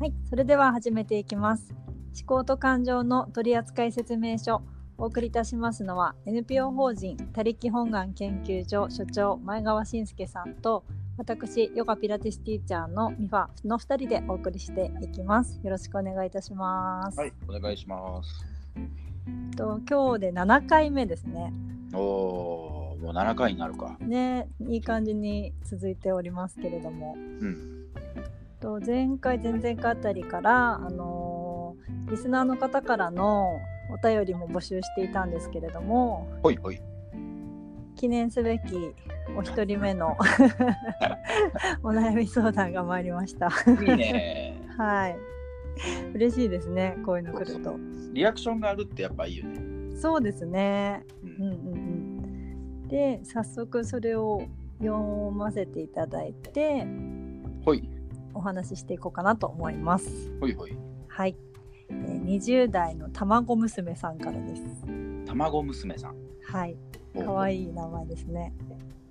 はい、それでは始めていきます。思考と感情の取扱説明書。お送りいたしますのは NPO 法人他力本願研究所所長前川信介さんと私ヨガピラティスティーチャーのミファの2人でお送りしていきます。よろしくお願いいたします。はい、お願いします。と今日で7回目ですね。おお、もう7回になるか。ね、いい感じに続いておりますけれども。うん。と前回前々回あたりから、あのーリスナーの方からのお便りも募集していたんですけれどもほいほい。記念すべきお一人目の お悩み相談が参りました。いいね。はい嬉しいですねこういうの来ると。リアクションがあるってやっぱいいよね。そうですね。ううんうんうん、で早速それを読ませていただいてほい。お話ししていこうかなと思います。ほいほい。はい、えー20代の卵娘さんからです。卵娘さん。はい、お可愛い名前ですね。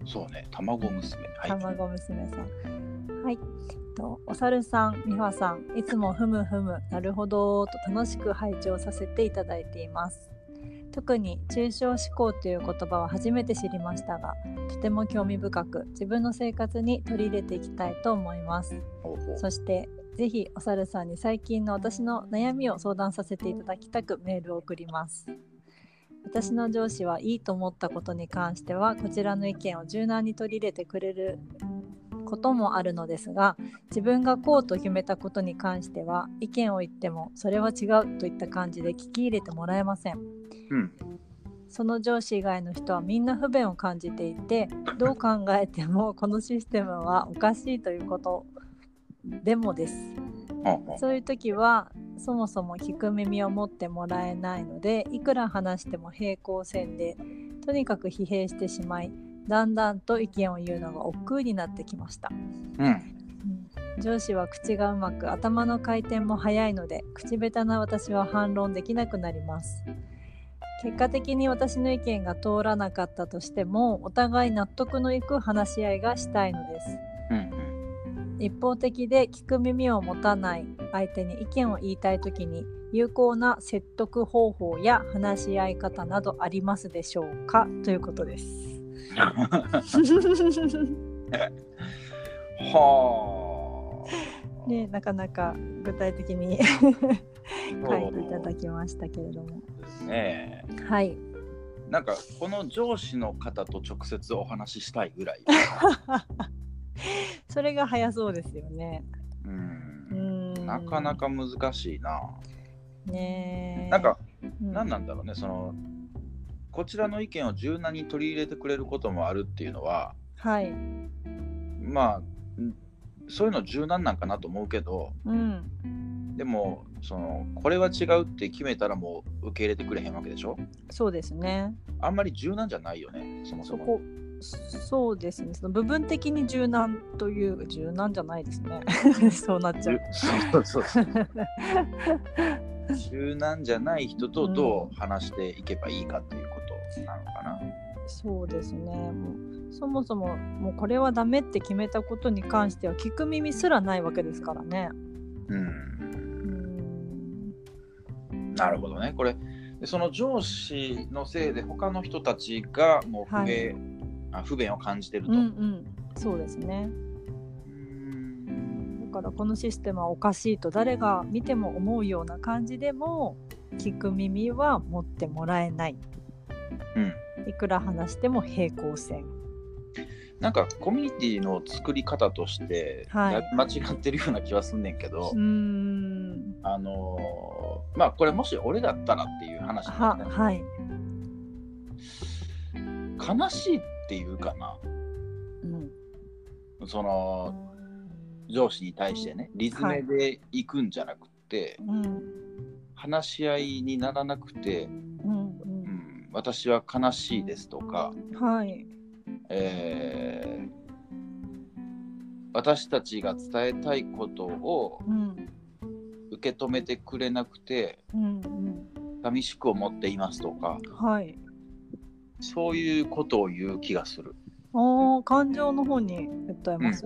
そうね、卵娘。はい。卵娘さん。はい。とお猿さん、美穂さん、いつもふむふむ、なるほどと楽しく拝聴させていただいています。特に抽象思考という言葉は初めて知りましたが、とても興味深く自分の生活に取り入れていきたいと思います。そしてぜひお猿さんに最近の私の悩みを相談させていただきたくメールを送ります。私の上司はいいと思ったことに関してはこちらの意見を柔軟に取り入れてくれることもあるのですが自分がこうと決めたことに関しては意見を言ってもそれは違うといった感じで聞き入れてもらえません。うん。その上司以外の人はみんな不便を感じていてどう考えても このシステムはおかしいということでもです。そういう時はそもそも聞く耳を持ってもらえないのでいくら話しても平行線でとにかく疲弊してしまいだんだんと意見を言うのが億劫になってきました、うん。上司は口がうまく頭の回転も速いので口下手な私は反論できなくなります結果的に私の意見が通らなかったとしてもお互い納得のいく話し合いがしたいのですうん。一方的で聞く耳を持たない相手に意見を言いたい時に有効な説得方法や話し合い方などありますでしょうか？ということです。はあ。ね、なかなか具体的に 書いていただきましたけれども。ですね。はい。なんかこの上司の方と直接お話ししたいぐらい。それが早そうですよね。う。うんん。なかな。か難しいな。ねえなんか、うん何なんだろうね、その、こちらの意見を柔軟に取り入れてくれることもあるっていうのは、はい。まあ、んそういうの柔軟なんかなと思うけど、うん。でも、その、これは違うって決めたらもう受け入れてくれへんわけでしょ？そうですね。あんまり柔軟じゃないよね、そもそも。そこ。そうですね。その部分的に柔軟という柔軟じゃないですね。そうなっちゃう。そうそうそう。柔軟じゃない人とどう話していけばいいかっていうことなのかな。そうですね。もうそもそももうこれはダメって決めたことに関しては聞く耳すらないわけですからね。う。うんん。なるほどね。これ、でその上司のせいで他の人たちがもう不便,、あ不便を感じてると。うんうん。そうですね。うんだからこのシステムはおかしいと誰が見ても思うような感じでも聞く耳は持ってもらえない。うんいくら話しても平行線。なんかコミュニティの作り方として、はい間違ってるような気はすんねんけど、うーん。あのーまあこれもし俺だったらっていう話なんはですねはい。悲しいっていうかなうん。その上司に対してねリズメで行くんじゃなくて、うん。話し合いにならなくて、私は悲しいですとか、うん。はい。えー私たちが伝えたいことをうん。受け止めてくれなくてうん。うん。寂しく思っていますとかはい。そういうことを言う気がする。ああ、感情の方に訴えます、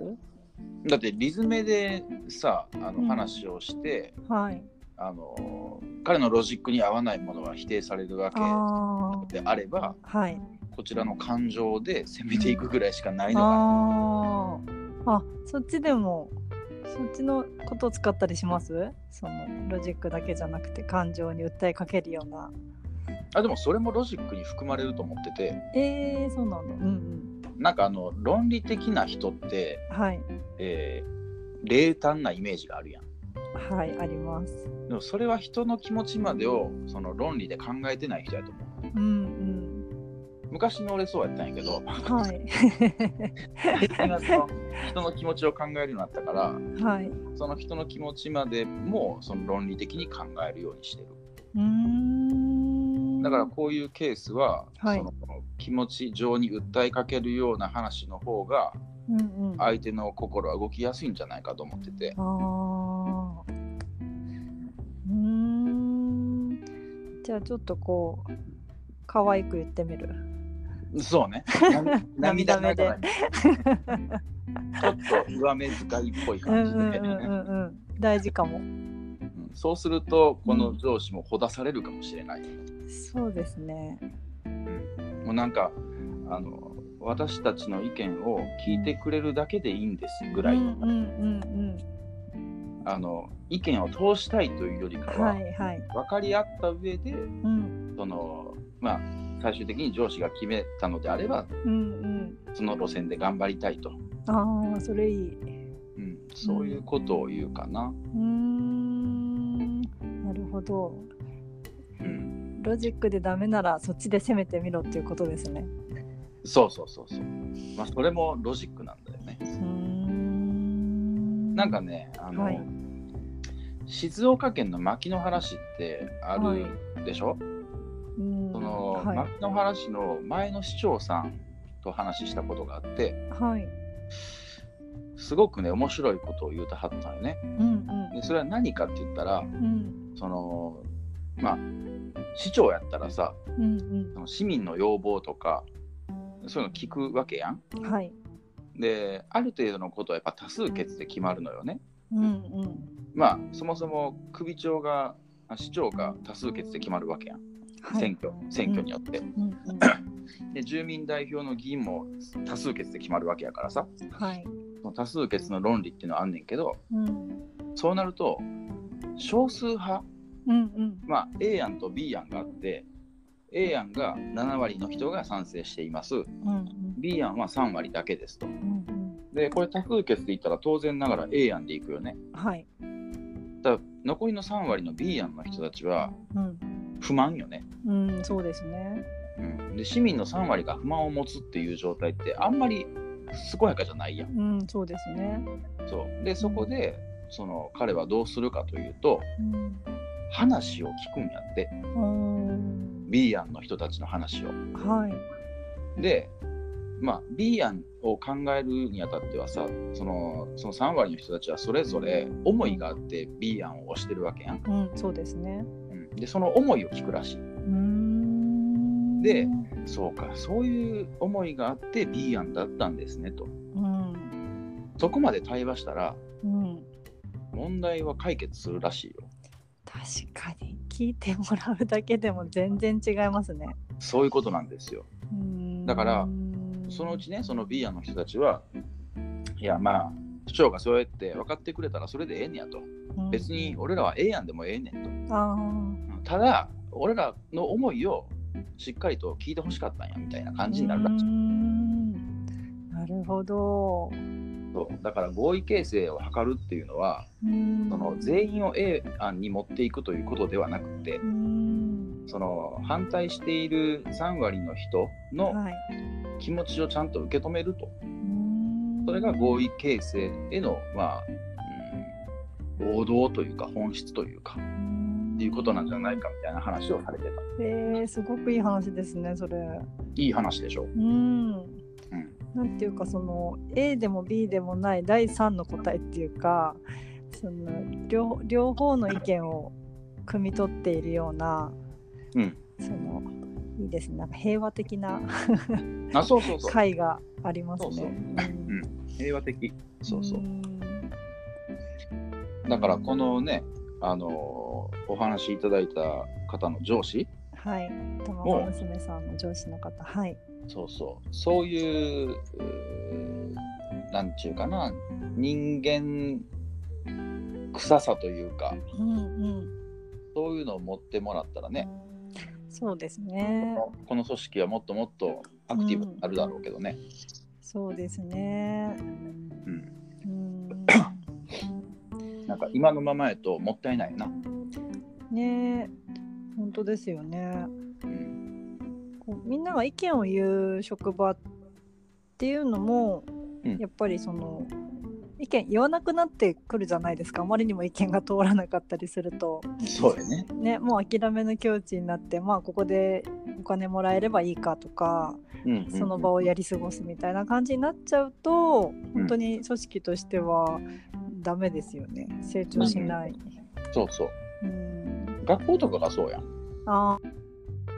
だってリズメでさあうんの話をして、はいあの彼のロジックに合わないものは否定されるわあけであればあはい。こちらの感情で攻めていくぐらいしかないのかな。あそっちでもそっちのことを使ったりします？そのロジックだけじゃなくて感情に訴えかけるような。あでもそれもロジックに含まれると思ってて。えー、そうなんだ。うんうん。なんかあの論理的な人って、はい。えー冷淡なイメージがあるやん。はいあります。でもそれは人の気持ちまでをその論理で考えてない人やと思う。うん昔の俺そうやったんやけど。うんはい人の気持ちを考えるようになったからはい。その人の気持ちまでもその論理的に考えるようにしてる。うーん。だからこういうケースは、はい。その気持ち上に訴えかけるような話の方がうんうん。相手の心は動きやすいんじゃないかと思ってて。うーん。じゃあちょっとこう可愛く言ってみる？そう ね。涙目で。ちょっと上目遣いっぽいうんう感じで、んうんうんうん。大事かも。うん。そうするとこの上司もほだされるかもしれない、そうですね。もうなんかあの私たちの意見を聞いてくれるだけでいいんですぐらいの,、うんうんうんあの意見を通したいというよりかうんは、はいはい。分かり合った上でうん。そのまあ最終的に上司が決めたのであればうんうん。その路線で頑張りたいと、ああそれいい。うん、そういうことを言うかな。うーん。なるほど。うん、ロジックでダメならそっちで攻めてみろっていうことですねそうそうそうそう。まあそれもロジックなんだよね。ん。なんかねあの、はい。静岡県の牧之原市ってあるでしょ、うん。その、はい。牧之原市の前の市長さんと話したことがあって。はい。すごくね面白いことを言うたはったんよね。うん。でそれは何かって言ったらうん。そのまあ市長やったらさうんうん。その市民の要望とかそういうの聞くわけやん。うんはい。である程度のことはやっぱ多数決で決まるのよね。うんうん。まあそもそも首長があ市長が多数決で決まるわけやん、はい。選挙選挙によって。うんうんで住民代表の議員も多数決で決まるわけやからさ。はい。多数決の論理っていうのはあんねんけどうん。そうなると少数派？うんうん。まあ A 案と B 案があって A 案が7割の人が賛成しています。うん B 案は3割だけですと。うんうん。でこれ多数決で言ったら当然ながら A 案でいくよね。はい。だ残りの3割の B 案の人たちはうん。不満よね。うんそうですね。うん、で市民の3割が不満を持つっていう状態ってあんまり健やかじゃないやん。うんそうですね。そう。でそこでその彼はどうするかというとうん。話を聞くんやってうーん B 案の人たちの話を。はいでまあ B 案を考えるにあたってはさそのその3割の人たちはそれぞれ思いがあって B 案を推してるわけやん。うんそうですねうん、でその思いを聞くらしい。うーんでそうかそういう思いがあって B 案だったんですねと。うんそこまで対話したらうん問題は解決するらしいよ。確かに聞いてもらうだけでも全然違いますねそういうことなんですよ。だからそのうちね、その B 案の人たちは、いや、まあ、市長がそうやって分かってくれたらそれでええねやと。うん別に俺らは A 案でもええねんと。ただ、俺らの思いをしっかりと聞いてほしかったんやみたいなあ感じになるらしい。なるほどそうだから合意形成を図るっていうのは、その全員を A 案に持っていくということではなくてその反対している3割の人のはい。気持ちをちゃんと受け止めると。それが合意形成への、まあ、うん、王道というか本質というかっていうことなんじゃないかみたいな話をされてた。えー、すごくいい話ですねそれ。いい話でしょ。うんうん、なんていうかその A でも B でもない第3の答えっていうかその両両方の意見を汲み取っているようなうん、そのいいですね。なんか平和的なあそうそうそう。会がありますね。そうそう。うん。平和的。そうそう。うん。だからこのねあのお話しいただいた方の上司はい。卵娘さんの上司の方。はい。そうそう。そういうなんちゅうかな。人間臭さというか。うんうん。そういうのを持ってもらったらね。そうですね。この組織はもっともっとアクティブになるだろうけどね。そうですね。うん、うん。なんか今のままやともったいないな。ね本当ですよね。うん、こうみんなが意見を言う職場っていうのも、うん。やっぱりその意見言わなくなってくるじゃないですか。あまりにも意見が通らなかったりすると。そうやね。ねもう諦めの境地になってまあここでお金もらえればいいかとかうんうんその場をやり過ごすみたいな感じになっちゃうと本当に組織としてはダメですよね。成長しない。そうそう。うん学校とかがそうやん。あ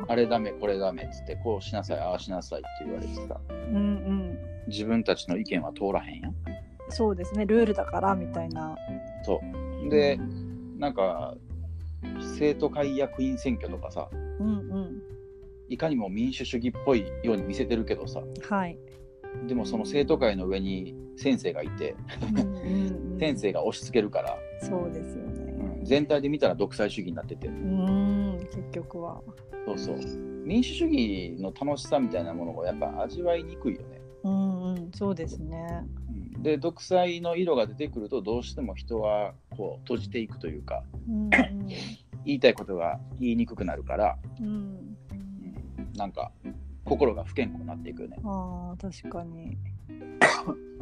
あれダメこれダメっつってこうしなさいああしなさいって言われてさうんうん自分たちの意見は通らへんやん。そうですねルールだからみたいな。そう。でなんか生徒会役員選挙とかさうんうんいかにも民主主義っぽいように見せてるけどさはい。でもその生徒会の上に先生がいてうんうんうん 先生が押し付けるから、そうですよね。うん全体で見たら独裁主義になっててうん結局は。そうそう民主主義の楽しさみたいなものをやっぱ味わいにくいよね。うんうんそうですね。うんで独裁の色が出てくるとどうしても人はこう閉じていくというかうん 言いたいことが言いにくくなるから、うんうん。うんなんか心が不健康になっていくよね。ああ確かに。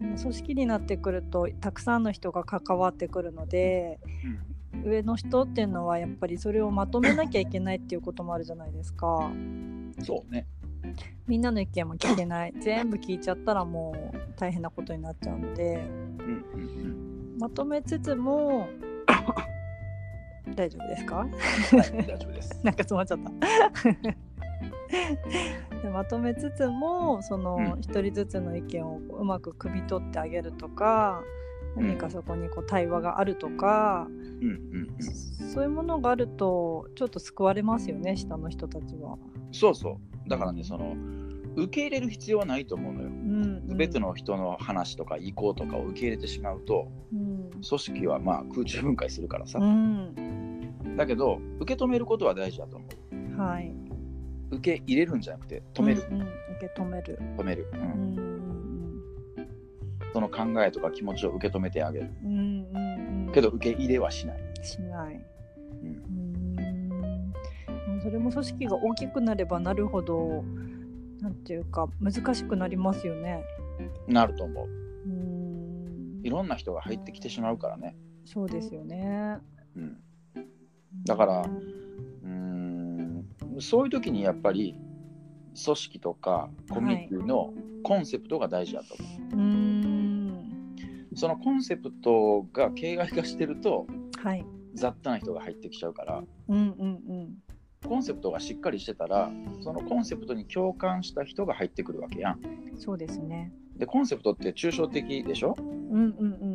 うんその組織になってくるとたくさんの人が関わってくるので上の人っていうのはやっぱりそれをまとめなきゃいけないっていうこともあるじゃないですか。そうね。みんなの意見も聞けない全部聞いちゃったらもう大変なことになっちゃうのでうんうんまとめつつも 大丈夫ですか？うん。はい、大丈夫です。なんか詰まっちゃった。でまとめつつもそのうん一人ずつの意見をうまく汲み取ってあげるとか、うん何かそこにこう対話があるとか、うんうんうん。そういうものがあるとちょっと救われますよね下の人たちは。そうそう。だからね、その受け入れる必要はないと思うのよ。うんすべての人の話とか意向とかを受け入れてしまうと、うん組織はまあ空中分解するからさ。うんだけど、受け止めることは大事だと思う。はい受け入れるんじゃなくて、止める、うんうん受け止める。止める、ううんんその考えとか気持ちを受け止めてあげる。うんうんうんうんけど、受け入れはしない。しない。うんうんそれも組織が大きくなればなるほどなんていうか難しくなりますよね。なると思う。うんいろんな人が入ってきてしまうからね。そうですよね。うん、だからうーんそういう時にやっぱり組織とかコミュニティのコンセプトが大事だと思う。うんそのコンセプトが形骸化してるとはい。雑多な人が入ってきちゃうからうんうんコンセプトがしっかりしてたらそのコンセプトに共感した人が入ってくるわけやん。うん。そうですね。でコンセプトって抽象的でしょ？うんうんう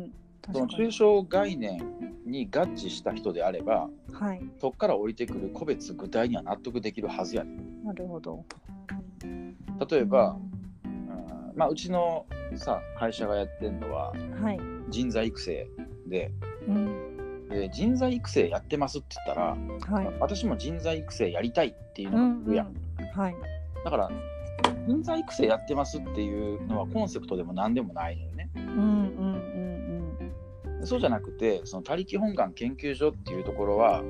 ん。その抽。象概念に合致した人であればはい。そこから降りてくる個別具体には納得できるはずやねんなるほど。例えば、うんまあ、うちのさ会社がやってるのははい。人材育成でうん。で人材育成やってますって言ったらはい。私も人材育成やりたいっていううんのが言うやん、うん。はい。だから人材育成やってますっていうのはコンセプトでも何でもないのよねうんうんうんそうじゃなくてその他力本願研究所っていうところは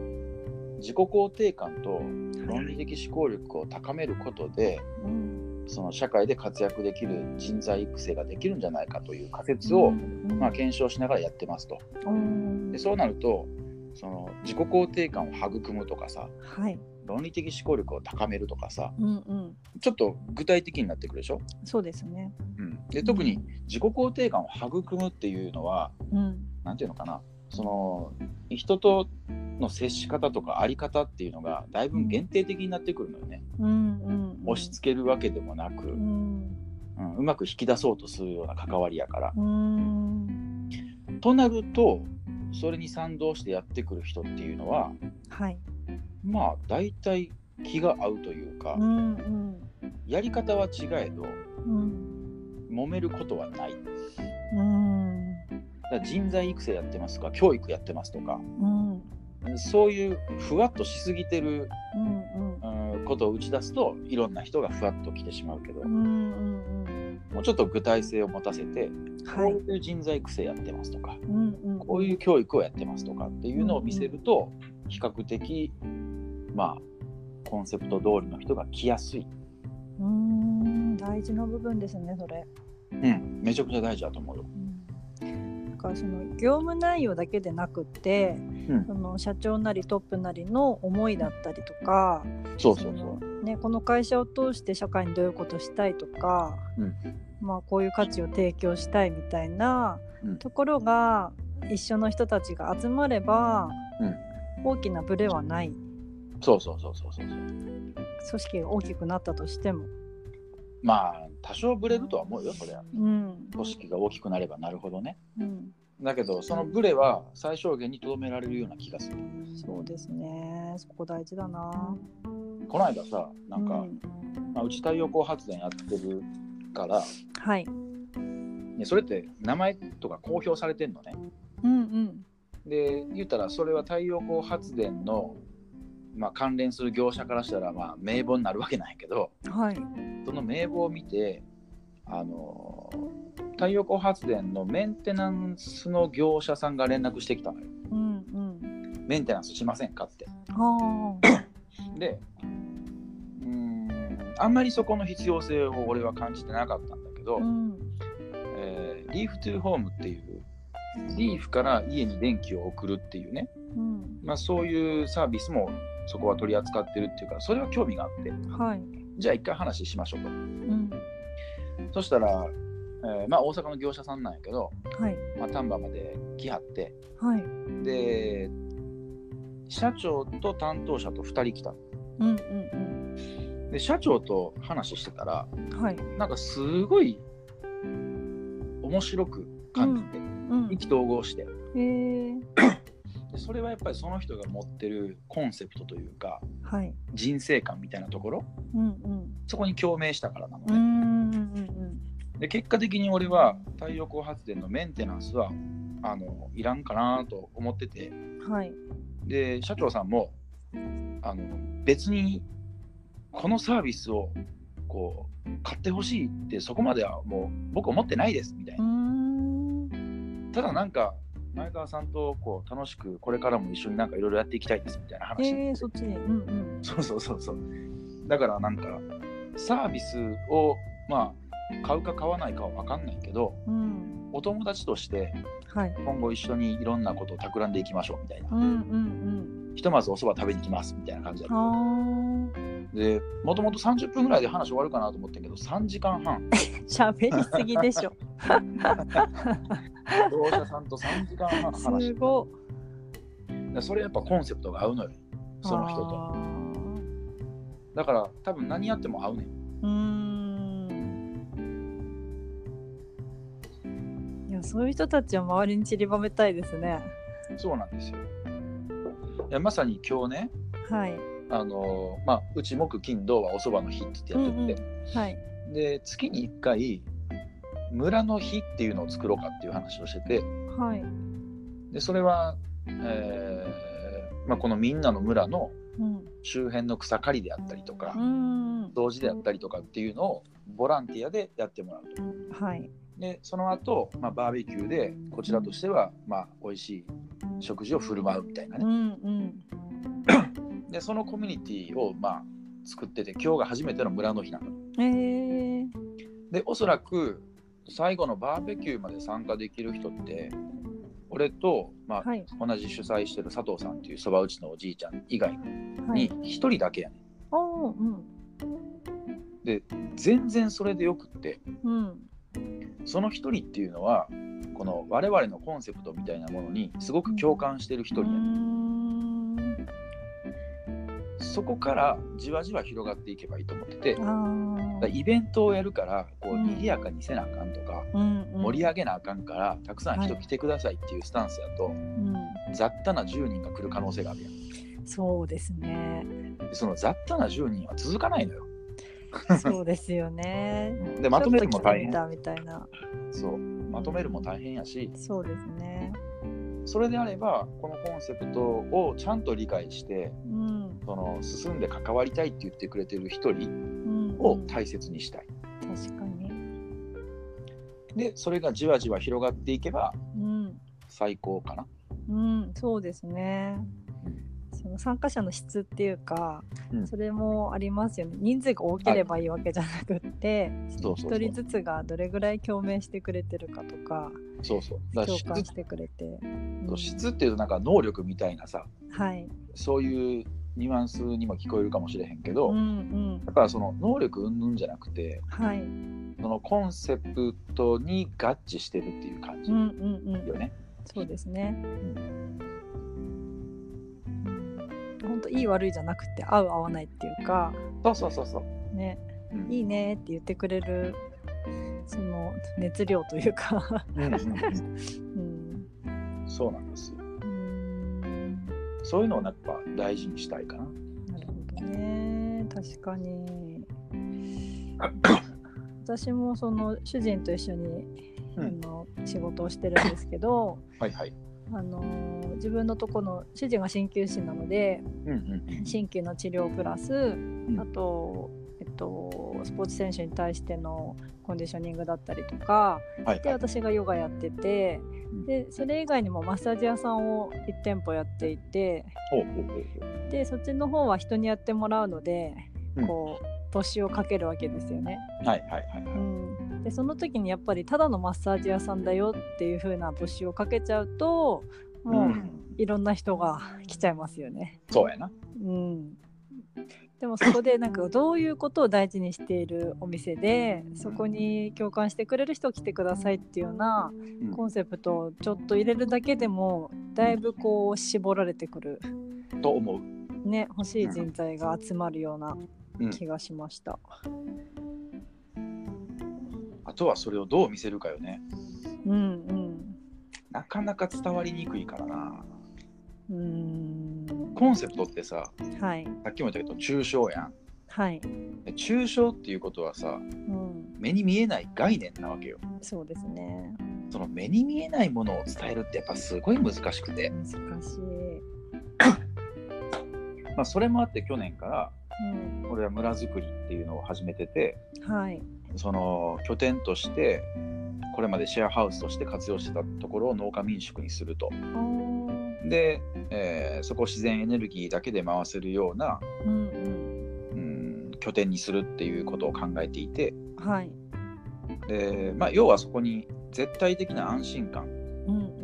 自己肯定感とうん。論理的思考力を高めることでうん。その社会で活躍できる人材育成ができるんじゃないかという仮説を、まあ、検証しながらやってますと。うんでそうなるとその自己肯定感を育むとかさはい。論理的思考力を高めるとかさうんうん。ちょっと具体的になってくるでしょ、そうですね。うん、で特に自己肯定感を育むっていうのはうん。何ていうのかな。その人との接し方とかあり方っていうのがだいぶ限定的になってくるのよね。うんうん押し付けるわけでもなく、ううんんうまく引き出そうとするような関わりやから。うん。となるとそれに賛同してやってくる人っていうのははい。まあ大体気が合うというか、うんうん。やり方は違えどうん。揉めることはない。うん人材育成やってますとか教育やってますとかうん。そういうふわっとしすぎてるうんうん。ことを打ち出すといろんな人がふわっと来てしまうけど、うんうんもうちょっと具体性を持たせて、うんこうはいいう人材育成やってますとかうんうんこういう教育をやってますとかっていうのを見せると比較的まあコンセプト通りの人が来やすい、うん大事な部分ですねそれ。うん、めちゃくちゃ大事だと思うよ。だからその業務内容だけでなくって、うんその社長なりトップなりの思いだったりとかそうそうそのう。ね、この会社を通して社会にどういうことしたいとか、うんまあ、こういう価値を提供したいみたいなうんところが一緒の人たちが集まれば、うん大きなブレはないそうそうそうそうそう。組織が大きくなったとしても。まあ多少ブレるとは思うよそれは。うん組織が大きくなればなるほどね。うん、だけどそのブレは最小限にとどめられるような気がする。そうですねそこ大事だな。この間さなんか、うんまあ、うち太陽光発電やってるから、はい、ね、それって名前とか公表されてんのね。うんうんで言ったらそれは太陽光発電の、まあ、関連する業者からしたらまあ名簿になるわけなんやけどはい。その名簿を見てあの太陽光発電のメンテナンスの業者さんが連絡してきたのよ。うんうん。メンテナンスしませんかって。は でうーんあんまりそこの必要性を俺は感じてなかったんだけど、あうん。えーリーフトゥーホームっていうリーフから家に電気を送るっていうね、うん。まあ、そういうサービスもそこは取り扱ってるっていうかそれは興味があって。はい。じゃあ一回話しましょうと。うん。そしたら、えーまあ、大阪の業者さんなんやけど、はい。まあ、丹波まで来はって。はい。で社長と担当者と2人来たうんうんで社長と話してたらうんはい。なんかすごい面白く感じて、うん。意気投合して。へえでそれはやっぱりその人が持ってるコンセプトというかはい。人生観みたいなところ？うんうん。そこに共鳴したからなのね、うんで結果的に俺は太陽光発電のメンテナンスはあのいらんかなと思ってて。うんはい。で社長さんもあの別にこのサービスをこう買ってほしいってそこまではもう僕思ってないですみたいうな、ん。ただなんか前川さんとこう楽しくこれからも一緒になんかいろいろやっていきたいですみたいな話、へえそっちにうんうん。そうそうそうそう。だからなんかサービスをまあ買うか買わないかは分かんないけどうん。お友達としてはい。今後一緒にいろんなことを企んでいきましょうみたいな。うんうんひとまずおそば食べに来ますみたいな感じだったでもともと30分ぐらいで話終わるかなと思ったけど3時間半。ー 喋りすぎでしょ。業者さんと3時間半話すご。でそれやっぱコンセプトが合うのよその人と。あだから多分何やっても合うねうーん。いやそういう人たちを周りに散りばめたいですね。そうなんですよ。いやまさに今日ねはいあのまあうち木金土はおそばの日ってやってて、うんうん。はい。で月に1回村の日っていうのを作ろうかっていう話をしてて。はい。でそれは、えーまあ、このみんなの村のうん。周辺の草刈りであったりとか、うん掃除であったりとかっていうのをボランティアでやってもらうと。はい。でその後、まあバーベキューでこちらとしては、まあ、美味しい食事を振る舞うみたいなうね。んうん でそのコミュニティをまあ作ってて今日が初めての村の日なの。えー、でおそらく最後のバーベキューまで参加できる人って俺と、まあはい。同じ主催してる佐藤さんっていうそば打ちのおじいちゃん以外はい。に1人だけやねん。おーうん。で全然それでよくってうん。その1人っていうのはこの我々のコンセプトみたいなものにすごく共感してる一人やね、んそこからじわじわ広がっていけばいいと思っててイベントをやるからこううん賑やかにせなあかんとか、盛り上げなあかんからたくさん人来てくださいっていうスタンスやと、うん、雑多な10人が来る可能性があるやんそうですね。でその雑多な10人は続かないのよそうですよね。でまとめるも大変みたいな。そうまとめるも大変やしそうですね。それであればこのコンセプトをちゃんと理解してうん。その進んで関わりたいって言ってくれてる一人うん、を大切にしたい。確かに。でそれがじわじわ広がっていけばうん。最高かな。うん、そうですね。その参加者の質っていうか、うんそれもありますよね。人数が多ければいいわけじゃなくって、一人ずつがどれぐらい共鳴してくれてるかとか、そうそう。共感してくれて。うん質っていうとなんか能力みたいなさはい。そういうニュアンスにも聞こえるかもしれへんけど、うんうやん。っぱその能力云々じゃなくてはい。そのコンセプトに合致してるっていう感じうんうんうん。よね。そうですね。本当いい悪いじゃなくて合う合わないっていうかそうそうそうそう。ねうんいいねって言ってくれるその熱量というかうんうんうん うんそうなんですよ。うんそういうのをやっぱ大事にしたいかな。なるほどね。確かに。私もその主人と一緒に、うん。あの仕事をしてるんですけどはいはい。あの自分のとこの主人が鍼灸師なのでうんうんうん。鍼灸の治療プラス、ん。あと、えっと、スポーツ選手に対してのコンディショニングだったりとかではいはい。私がヨガやっててうんでそれ以外にもマッサージ屋さんを1店舗やっていてでそっちの方は人にやってもらうので、うんこう募集をかけるわけですよね。はいはいはいはうん、でその時にやっぱりただのマッサージ屋さんだよっていう風な募集をかけちゃうとい。もう、うんいろんな人が来ちゃいますよね。そうやな。うん、でもそこでなんかどういうことを大事にしているお店でそこに共感してくれる人来てくださいっていうようなうんコンセプトをちょっと入れるだけでもだいぶこう絞られてくる、と思う。ね、欲しい人材が集まるようなうん気がしました。あとはそれをどう見せるかよね。うんうんなかなか伝わりにくいからな。うーんコンセプトってさ、はいさっきも言ったけど抽象やん。はい、で抽象っていうことはさ、うん、目に見えない概念なわけよ。そうですねその目に見えないものを伝えるってやっぱすごい難しくて、難しい。まあ、それもあって去年からうん、俺は村づくりっていうのを始めててはい。その拠点としてこれまでシェアハウスとして活用してたところを農家民宿にすると。で、えーそこを自然エネルギーだけで回せるような、うんうん、拠点にするっていうことを考えていて。うんはい。で、まあ、要はそこに絶対的な安心感。うん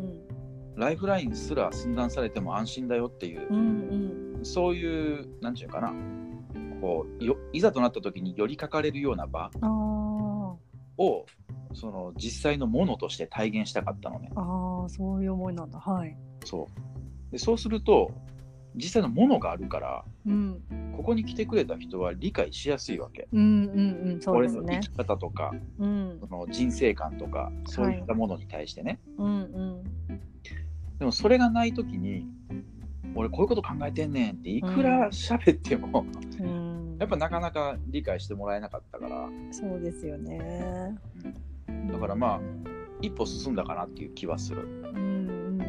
ライフラインすら寸断されても安心だよっていう。うんうん。そういう、なんていうかな、こうよいざとなった時に寄りかかれるような場を、その実際のものとして体現したかったのね。ーあーそういう思いなんだ。はい。そう。でそうすると、実際のものがあるから、うん。ここに来てくれた人は理解しやすいわけ。うんうんうんそうですね。俺の生き方とか、うん。その人生観とか、そういったものに対してね。うんうん。でもそれがない時に、俺こういうこと考えてんねんっていくら喋っても、うんやっぱなかなか理解してもらえなかったから、そうですよね。だからまあ一歩進んだかなっていう気はする。うんうんうんうんうん。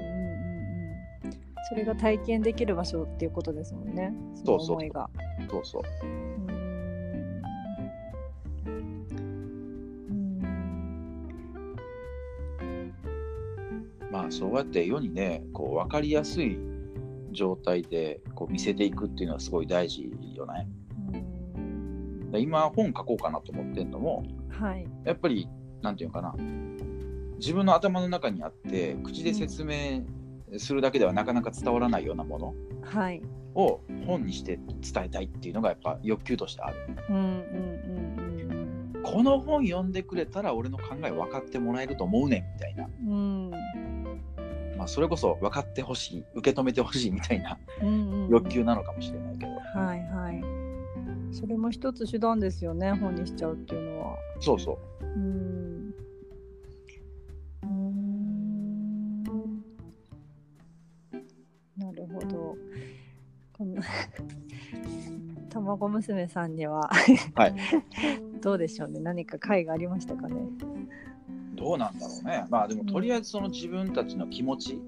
それが体験できる場所っていうことですもんね。そのそうそう。思いが。そうそう。うーん。まあそうやって世にねこう分かりやすい状態でこう見せていくっていうのはすごい大事よね。今本書こうかなと思ってんのもはい。やっぱりなんていうのかな。自分の頭の中にあって口で説明するだけではなかなか伝わらないようなものはい。を本にして伝えたいっていうのがやっぱ欲求としてある。うんうんうんうんこの本読んでくれたら俺の考え分かってもらえると思うねんみたいな、うん。まあ、それこそ分かってほしい受け止めてほしいみたいな欲求なのかもしれないけど、はいはいそれも一つ手段ですよね本にしちゃうっていうのは。そうそう。うん。うーんなるほど。この 卵娘さんには、はい。どうでしょうね。何か会がありましたかね。どうなんだろうね。まあでもとりあえずその自分たちの気持ち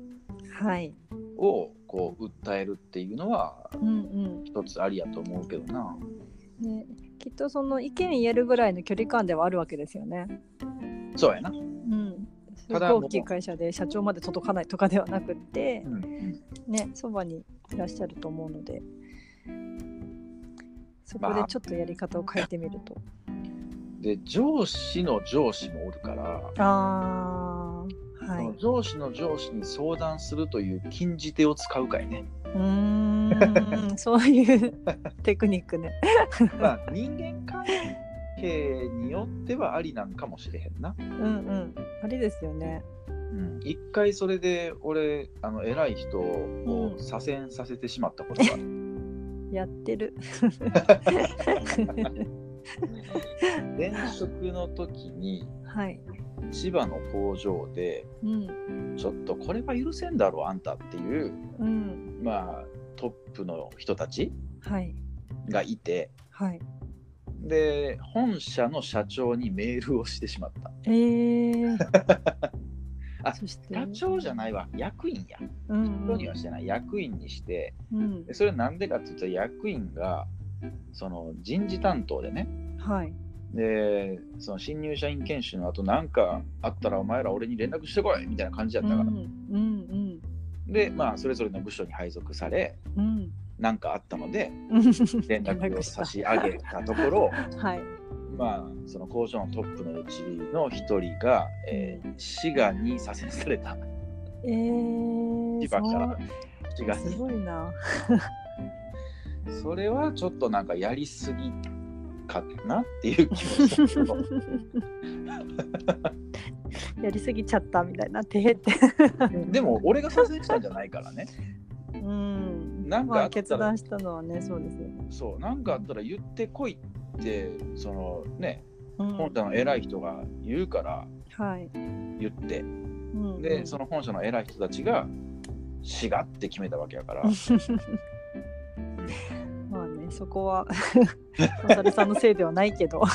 はい。をこう訴えるっていうのはうん一つありやと思うけどな。うんね。きっとその意見言えるぐらいの距離感ではあるわけですよね。そうやな、うん。すごい大きい会社で社長まで届かないとかではなくって、うん。うんねそばにいらっしゃると思うので。そこまあ。でちょっとやり方を変えてみると、で上司の上司もおるから、あーはい。上司の上司に相談するという禁じ手を使うかいね。うーん。そういうテクニックね。まあ人間関係によってはありなんかもしれへんな。うんうん。あれですよね。うん、一回それで俺あの偉い人を左遷させてしまったことがある、やってる。前職の時にはい千葉の工場でうんちょっとこれは許せんだろあんたっていううん。まあトップの人たちはい。がいてはい。で本社の社長にメールをしてしまった。えー、あ社長じゃないわ。役員や。うん社長にはしてない。役員にして。うん。でそれなんでかっていうと役員がその人事担当でねはいでその新入社員研修の後なんかあったらお前ら俺に連絡してこいみたいな感じやったから、うんうんでまあそれぞれの部署に配属されうん。かあったので連 連絡を差し上げたところ はい。まあその工場のトップのうちの一人が、えー滋賀に左遷された。えー、千葉から。滋賀そうすにごいな。それはちょっとなんかやりすぎかなっていう気もしたけど やりすぎちゃったみたいになってへって。でも俺が左遷したんじゃないからね。うん。なんかまあ決断したのはねそうですよ。ね、そうなんかあったら言ってこいってそのねうん。本社の偉い人が言うからはい、言って。うん、でその本社の偉い人たちが滋賀って決めたわけやから そこはおさるさんのせいではないけど。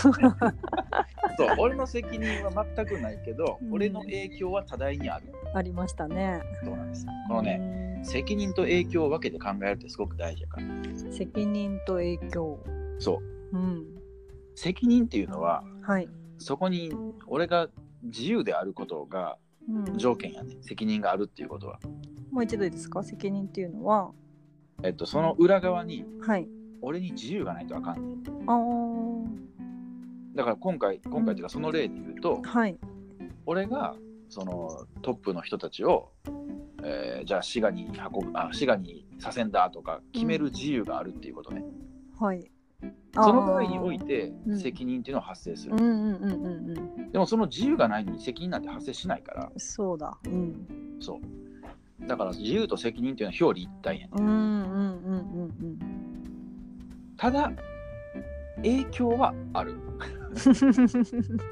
そう俺の責任は全くないけど、うん。俺の影響は多大にある。ありましたね。そうなんですこのね、ね責任と影響を分けて考えるってすごく大事やから。責任と影響。そう。うん。責任っていうのははい、そこに俺が自由であることがうん、条件やね。責任があるっていうことは、もう一度いいですか？責任っていうのは。えっと、その裏側にはい俺に自由がないとあかんねん。だから今回今回っていうかその例で言うと、はい。俺がそのトップの人たちを、えーじゃあ滋賀に運ぶあ滋賀にさせんだとか決める自由があるっていうことね、はい。その場合においてうん。責任っていうのは発生する、うんうんうんうんうん。でもその自由がないのに責任なんて発生しないから。そうだ。うん。そう。だから自由と責任っていうのは表裏一体やねうんうんうんうんただ影響はある。う ん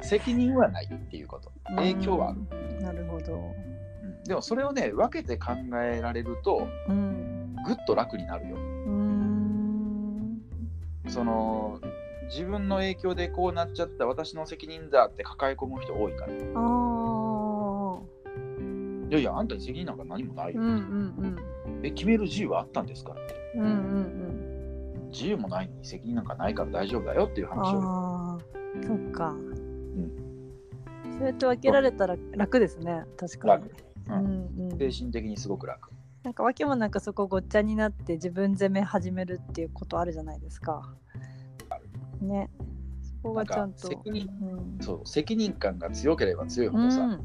責任はないっていうこと。影響はある、うん。なるほど。うん。でもそれをね分けて考えられるとうん。ぐっと楽になるよ。その自分の影響でこうなっちゃった私の責任だって抱え込む人多いから。いやいやあんたに責任なんか何もないよ、うんうんえ決める自由はあったんですからうんうんうん自由もないのに責任なんかないから大丈夫だよっていう話を。ああそっか。そうやって分けられたら楽ですね。確かに。楽、ううんんうん。精神的にすごく楽。なんか訳もなんかそこごっちゃになって自分責め始めるっていうことあるじゃないですか。ね。そこがちゃんとなんか責任うん。そう責任感が強ければ強いほうどさ、ん。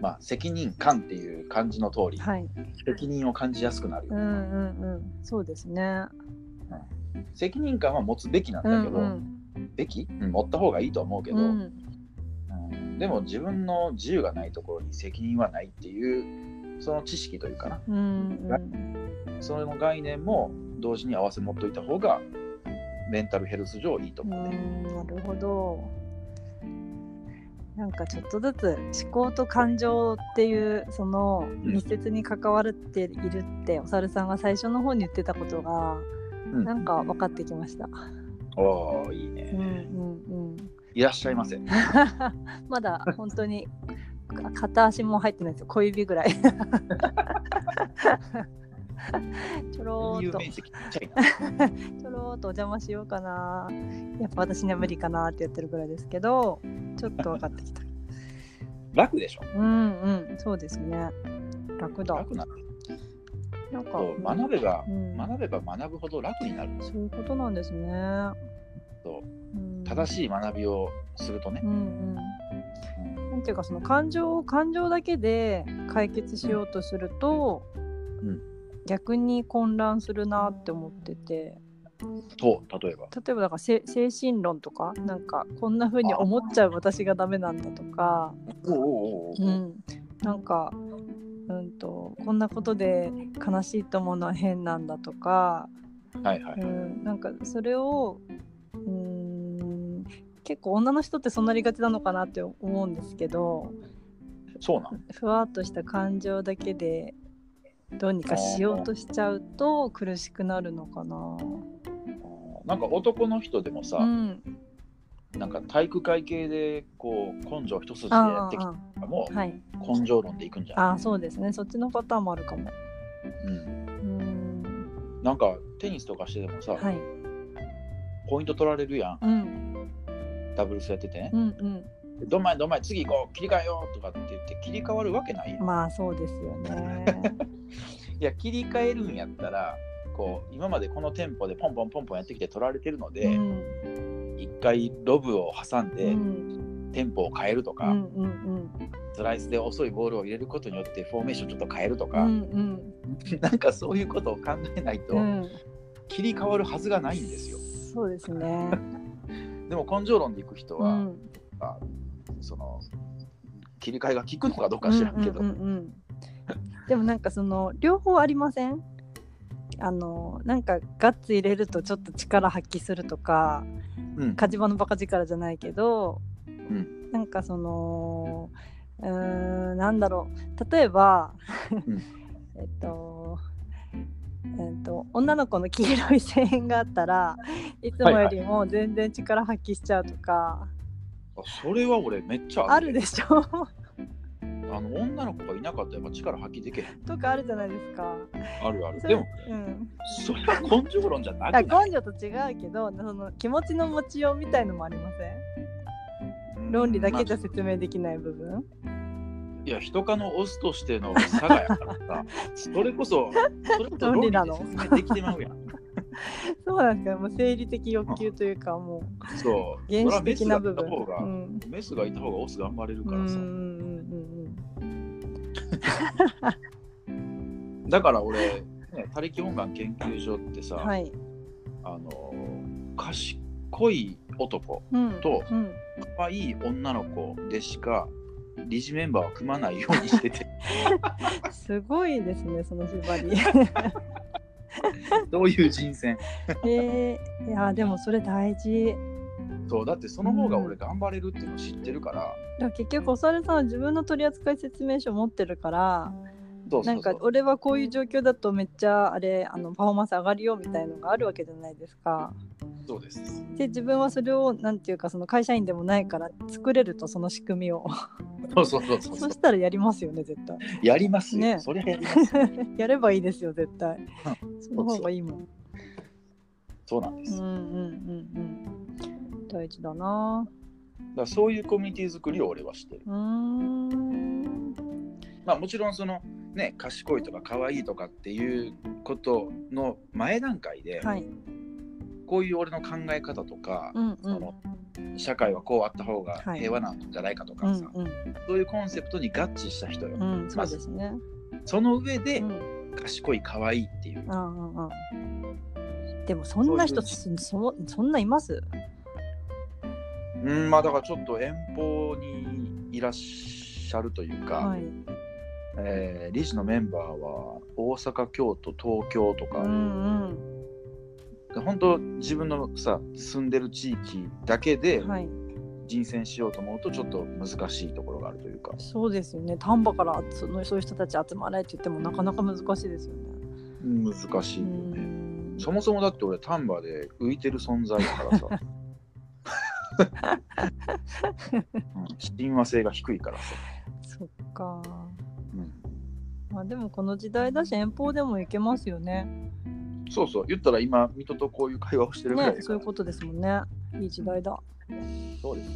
まあ責任感っていう漢字の通り、はい。責任を感じやすくなるよ、うんうんうん。そうですね責任感は持つべきなんだけど、うんべき、うん持った方がいいと思うけど、うん。うん。でも自分の自由がないところに責任はないっていうその知識というかな。うんうん。その概念も同時に合わせ持っといた方がメンタルヘルス上いいとう思うね。んなるほど。なんかちょっとずつ思考と感情っていうその密接に関わっているってお猿さんが最初の方に言ってたことがうんなんか分かってきました。おーいいね、うんうんうん。いらっしゃいませ。まだ本当にか片足も入ってないですよ。小指ぐらい。ちょろーっと ちょろーっとお邪魔しようかな。やっぱ私には無理かなって言ってるぐらいですけどちょっと分かってきた。楽でしょ。うんうん。そうですね。楽だ。楽ななんかそう学べば、うん。学べば学ぶほど楽になる。そういうことなんですね、そう。うん、正しい学びをするとね。う。んうん。なんていうかその感情を感情だけで解決しようとすると、うん。逆に混乱するなって思ってて。と例えば。例えばだからせ精神論とかなんかこんな風に思っちゃう私がダメなんだとか、うん、なんか、うん、とこんなことで悲しいと思うのは変なんだとか、はいはい。うん、なんかそれをうん結構女の人ってそうなりがちなのかなって思うんですけどそうなん。ふわっとした感情だけでどうにかしようとしちゃうと苦しくなるのかな。なんか男の人でもさ、うん、なんか体育会系でこう根性一筋でやあってきたあのもあはい、根性論でいくんじゃないあそうですね。そっちのパターンもあるかも。うん、うん。なんかテニスとかしててもさ、はい。ポイント取られるやん。うん。ダブルスやってて。ねう、んうん。でどんまいどんまい次行こう切り替えようとかって言って切り替わるわけないまあそうですよね。いや切り替えるんやったらこう今までこのテンポでポンポンポンポンやってきて取られてるのうでん一、回ロブを挟んうでん。テンポを変えるとか、うんうんスライスで遅いボールを入れることによってフォーメーションちょっと変えるとか、うんうん。なんかそういうことを考えないとうん。切り替わるはずがないんですよ。そうですね。でも根性論でいく人は、うん。あその切り替えが効くのかどうか知らんけど、うんうんうんうん。でもなんかその両方ありません？あのなんかガッツ入れるとちょっと力発揮するとかうん。火事場のバカ力じゃないけど、ん。なんかそのうーんなんだろう。例えば、うん。えっとえっと、女の子の黄色い声援があったらいつもよりも全然力発揮しちゃうとか、あそれは俺めっちゃあるでしょ？あの女の子がいなかったらやっぱ力発揮できへん。とかあるじゃないですか。あるある。でもうん、それは根性論じゃなあくない根性と違うけどその気持ちの持ちようみたいのもありません？論理だけじゃま説明できない部分、あいや人かのオスとしての差がやからさ。それこそそれこそ論理で説明できてまうやん。そうなんですかもう生理的欲求というかもうそう。原始的な部分。メスがいた方が、うん。メスがいた方がオス頑張れるうんからさ、うんうんだから俺、ね、他力本願研究所ってさ、うんはい、あの賢い男うん、とうん、可愛い女の子でしか理事メンバーは組まないようにしてて。すごいですねその縛り。どういう人選？えー、いやでもそれ大事そうだってその方が俺頑張れるっていうのを知ってるから、だから結局お猿さんは自分の取扱説明書持ってるからなんか俺はこういう状況だとめっちゃあれあのパフォーマンス上がるよみたいのがあるわけじゃないですか。そうです。で自分はそれをなんていうかその会社員でもないから作れるとその仕組みを。そうそうそうそう。そしたらやりますよね絶対。やりますよ、ね。そりゃやります やればいいですよ絶対。その方がいいもん。そうなんです、うんうんうんうん大事だな。だそういうコミュニティ作りを俺はしてる。うーん。まあもちろんそのね賢いとか可愛いとかっていうことの前段階で、はい。こういう俺の考え方とか、うんうん。その社会はこうあった方がはい。平和なんじゃないかとうかさ、んうん。そういうコンセプトに合致した人よ、うんそうですね。その上でうん。賢い可愛いっていう、でもそんな人そそそんないます？うんまあだからちょっと遠方にいらっしゃるというか、はい。えー理事のメンバーは大阪京都東京とか、うんうん。本当自分のさ住んでる地域だけではい。人選しようと思うとちょっと難しいところがあるというか、そうですよね。丹波からそのそういう人たち集まれって言ってもなかなか難しいですよね。難しういよね。ん。そもそもだって俺丹波で浮いてる存在だからさ、う ん親和性が低いからさ、そっか。うんまあでもこの時代だし遠方でも行けますよね。そうそう言ったら今水戸とこういう会話をしてるぐらいねそういうことですもんね。いい時代だ。そうですよ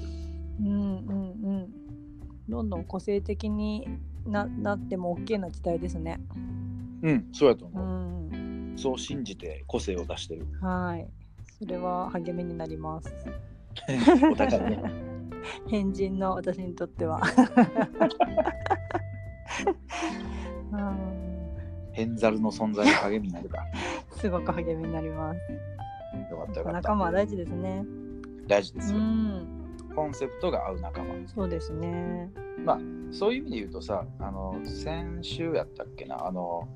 うんうんうん。どんどん個性的にななっても OK な時代ですね。うんそうやとう思う、ん。そう信じて個性を出してるはい。それは励みになります。お互いね変人の私にとっては。うん変ザルの存在の励みになるかすごく励みになります。よかったよかった仲間は大事ですね。う大事ですよ、ん。コンセプトが合う仲間そうですね。そういう意味で言うとさあの先週やったっけなあの、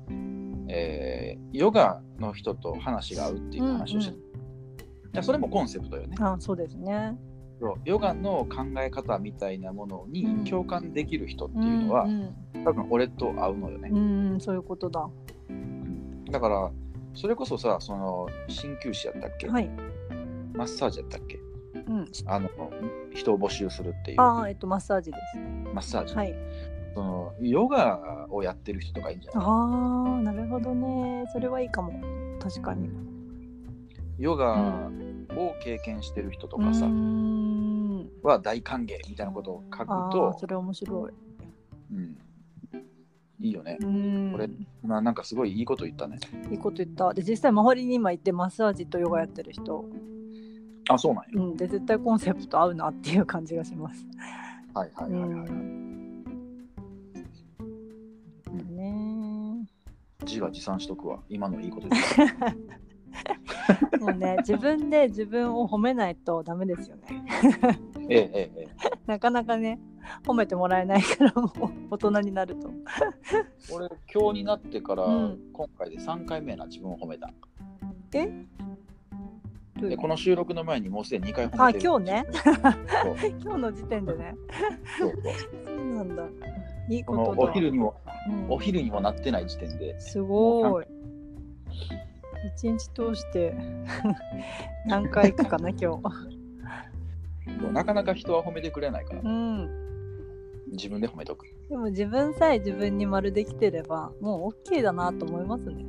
えーヨガの人と話が合うっていう話をして、うんいやそれもコンセプトよねあ、そうですね。そうヨガの考え方みたいなものうんに共感できる人っていうのは、うん多分俺と合うのよねう、ん、うんそういうことだ。だからそれこそさその鍼灸師やったっけ、はい。マッサージやったっけ？うん。あの人を募集するっていうああ、えっと、マッサージです。マッサージ、はい。そのヨガをやってる人とかいいんじゃない？ああ、なるほどね。それはいいかも。確かに。ヨガを経験してる人とかさ。は大歓迎みたいなことを書くとそ、れ面白い。うん、いいよねう。ん。これななんかすごいいいこと言ったね。いいこと言った。で、実際周りに今行ってマッサージとヨガやってる人。あ、そうなんや。うん。で、絶対コンセプト合うなっていう感じがします。はいはいうはいはい。ん。ね自画自賛しとくわ。今のいいこと言った。もうね、自分で自分を褒めないとダメですよね。ええええええ。なかなかね、褒めてもらえないから、もう大人になると。俺、今日になってから、うん今回で3回目な自分を褒めた。え？で、この収録の前にもうすでに2回褒あ、めてる。今日ね？今日の時点でね。そうそうなんだ。いいことだ。お昼にも、うんお昼にもなってない時点で、すごい。一日通して 何回行くかな、今日。なかなか人は褒めてくれないから、うん。自分で褒めとく。でも自分さえ自分に丸できてれば、もう OK だなと思いますね。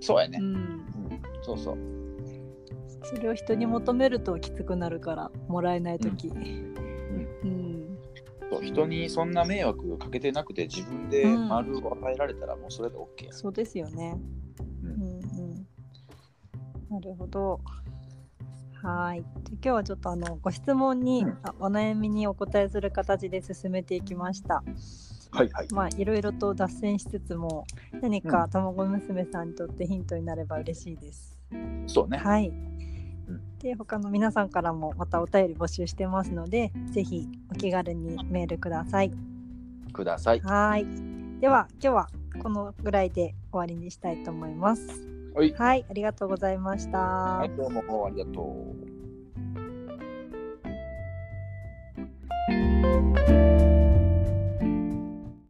そうやねう。ん。うん、そうそう。それを人に求めるときつくなるから、もらえないとき。うん。そう人にそんな迷惑かけてなくて自分でうん丸を与えられたらもうそれで OK や、そうですよね。なるほど。はい。で今日はちょっとあのご質問に、うんあお悩みにお答えする形で進めていきました。はいはいまあいろいろと脱線しつつも何か卵娘さんにとってヒントになれば嬉しいです。そうねはい。で他の皆さんからもまたお便り募集してますのでぜひお気軽にメールください。くださいはい。では今日はこのぐらいで終わりにしたいと思います。はい、はい、ありがとうございました。はい、どうもありがとう